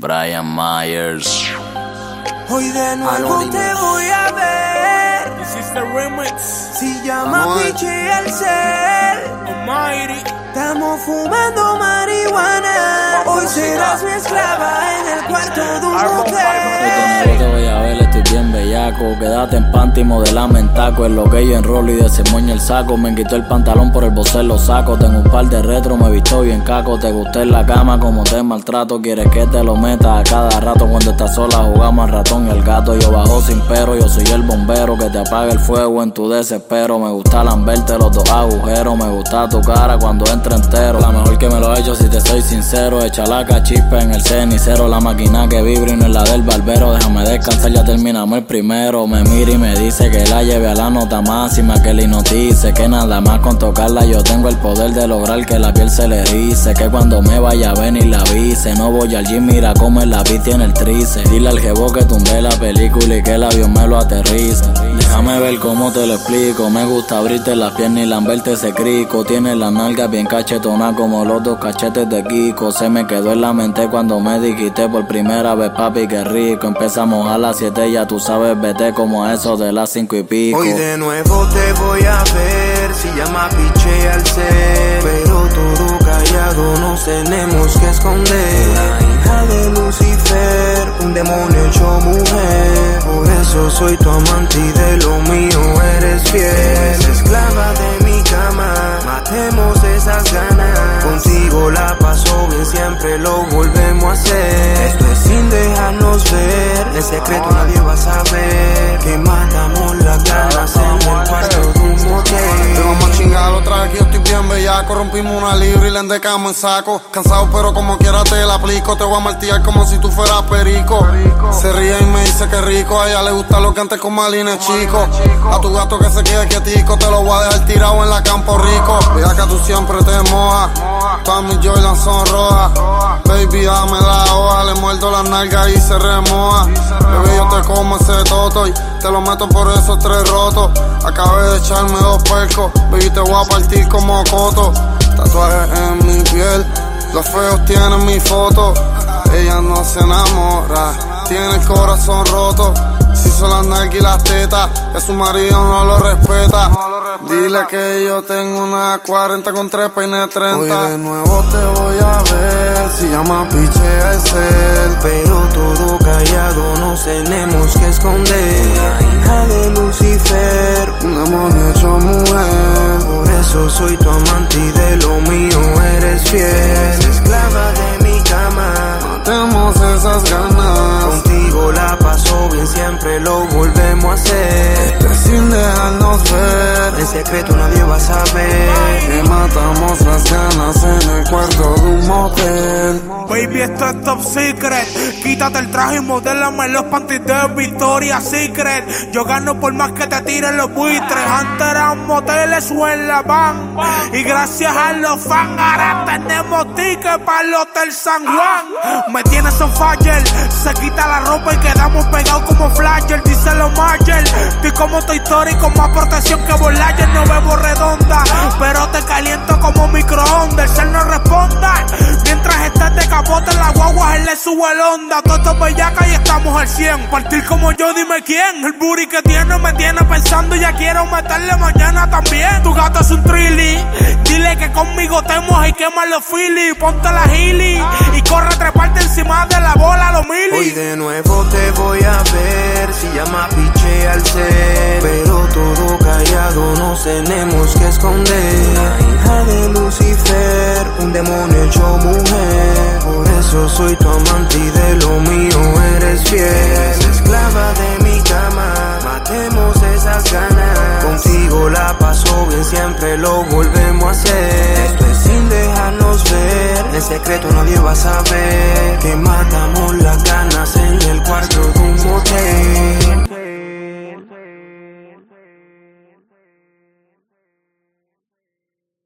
Brian Myers. Hoy de nuevo te voy a ver. Hiciste remix. Si llama Pichi el ser. Almighty. Estamos fumando marihuana. Hoy serás mi esclava bellaco. Quédate en panty, modelame en taco. En lo que yo enrolo y desemoño el saco. Me quitó el pantalón por el bocer lo saco. Tengo un par de retro, me visto bien caco. Te gusté en la cama como te maltrato. Quieres que te lo meta a cada rato. Cuando estás sola jugamos al ratón y el gato. Yo bajo sin pero, yo soy el bombero que te apaga el fuego en tu desespero. Me gusta lamberte los dos agujeros. Me gusta tu cara cuando entra entero. La mejor que me lo he hecho si te soy sincero. Echa la cachispa en el cenicero. La máquina que vibra y no es la del barbero. Déjame descansar, ya terminamos el primero. Me mira y me dice que la lleve a la nota máxima. Que le hipnotice. Que nada más con tocarla yo tengo el poder de lograr que la piel se le erice. Que cuando me vaya a venir la avise. No voy al mira cómo el lápiz tiene el trice. Dile al jevo que tumbe la película y que el avión me lo aterrice. Déjame ver cómo te lo explico. Me gusta abrirte las piernas y lamberte ese crico. Tiene las nalgas bien cachetona como los dos cachetes de Kiko. Se me quedó en la mente cuando me dijiste por primera vez, papi, qué rico. Empezamos a las 7, ya tú sabes, como eso de las 5 y pico. Hoy de nuevo te voy a ver. Si llama Piche al ser. Pero todo callado nos tenemos que esconder. La hija de Lucifer, un demonio hecho mujer. Por eso soy tu amante y de lo mío eres fiel. Esclava de mi cama, matemos esas ganas. Contigo la paso bien, siempre lo volvemos a hacer. Esto es sin dejarnos ver. En secreto nadie bien bellaco Rompimos una libra y le endecamos en saco. Cansado pero como quiera te la aplico. Te voy a martillar como si tú fueras perico. Se ríe y me dice que rico. A ella le gusta lo que antes con malines chico. A tu gato que se quede quietico Te lo voy a dejar tirado en la campo rico. Que tú siempre te mojas. Todas mis Jordan son rojas. Baby dame la hoja. Le muerdo las nalgas y se remoja como ese toto y te lo meto por esos tres rotos. Acabé de echarme dos percos Baby te voy a partir como coto. Tatuajes en mi piel Los feos tienen mi foto. Ella no se enamora Tiene el corazón roto Si son las nalgas y las tetas Que su marido no lo respeta. Dile que yo tengo una 40 con tres peines 30 Hoy de nuevo te voy a ver Si llama piche a ser Pero todo callado nos tenemos que esconder. La hija de Lucifer, Un demonio hecho mujer. Por eso soy tu amante lo volvemos a hacer. que sin dejarnos ver En secreto en de un motel Baby, esto es top secret. Quítate el traje y modélame los panties de Victoria Secret. Yo gano por más que te tiren los buitres. Antes eran moteles o en la van. Y gracias a los fans, ahora tenemos tickets para el Hotel San Juan. Me tienes on fire. Se quita la ropa y quedamos pegados como flasher. Dice los Marshall. Estoy como Story con más protección que Voyager. No bebo redonda, pero te caliento como El cel no responda. Mientras estás de capote en la guagua, él le sube el onda. Todo esto es bellaca y estamos al 100. Partir como yo, dime quién. El booty que tiene me tiene pensando. Ya quiero meterle mañana también. Tu gato es un trilly. Dile que conmigo te y quema los phillies. Ponte la gili y corre a treparte encima de la bola, los Hoy milis. de nuevo te voy a ver. Si llama piche Pero todo callado nos tenemos que esconder. La hija de Lucifer, un demonio hecho mujer. Por eso soy tu amante y de lo mío eres fiel. Esclava de mi cama, matemos esas ganas. Contigo la paso bien, siempre lo volvemos a hacer. Esto es sin dejarnos ver. En secreto nadie va a saber que matamos las ganas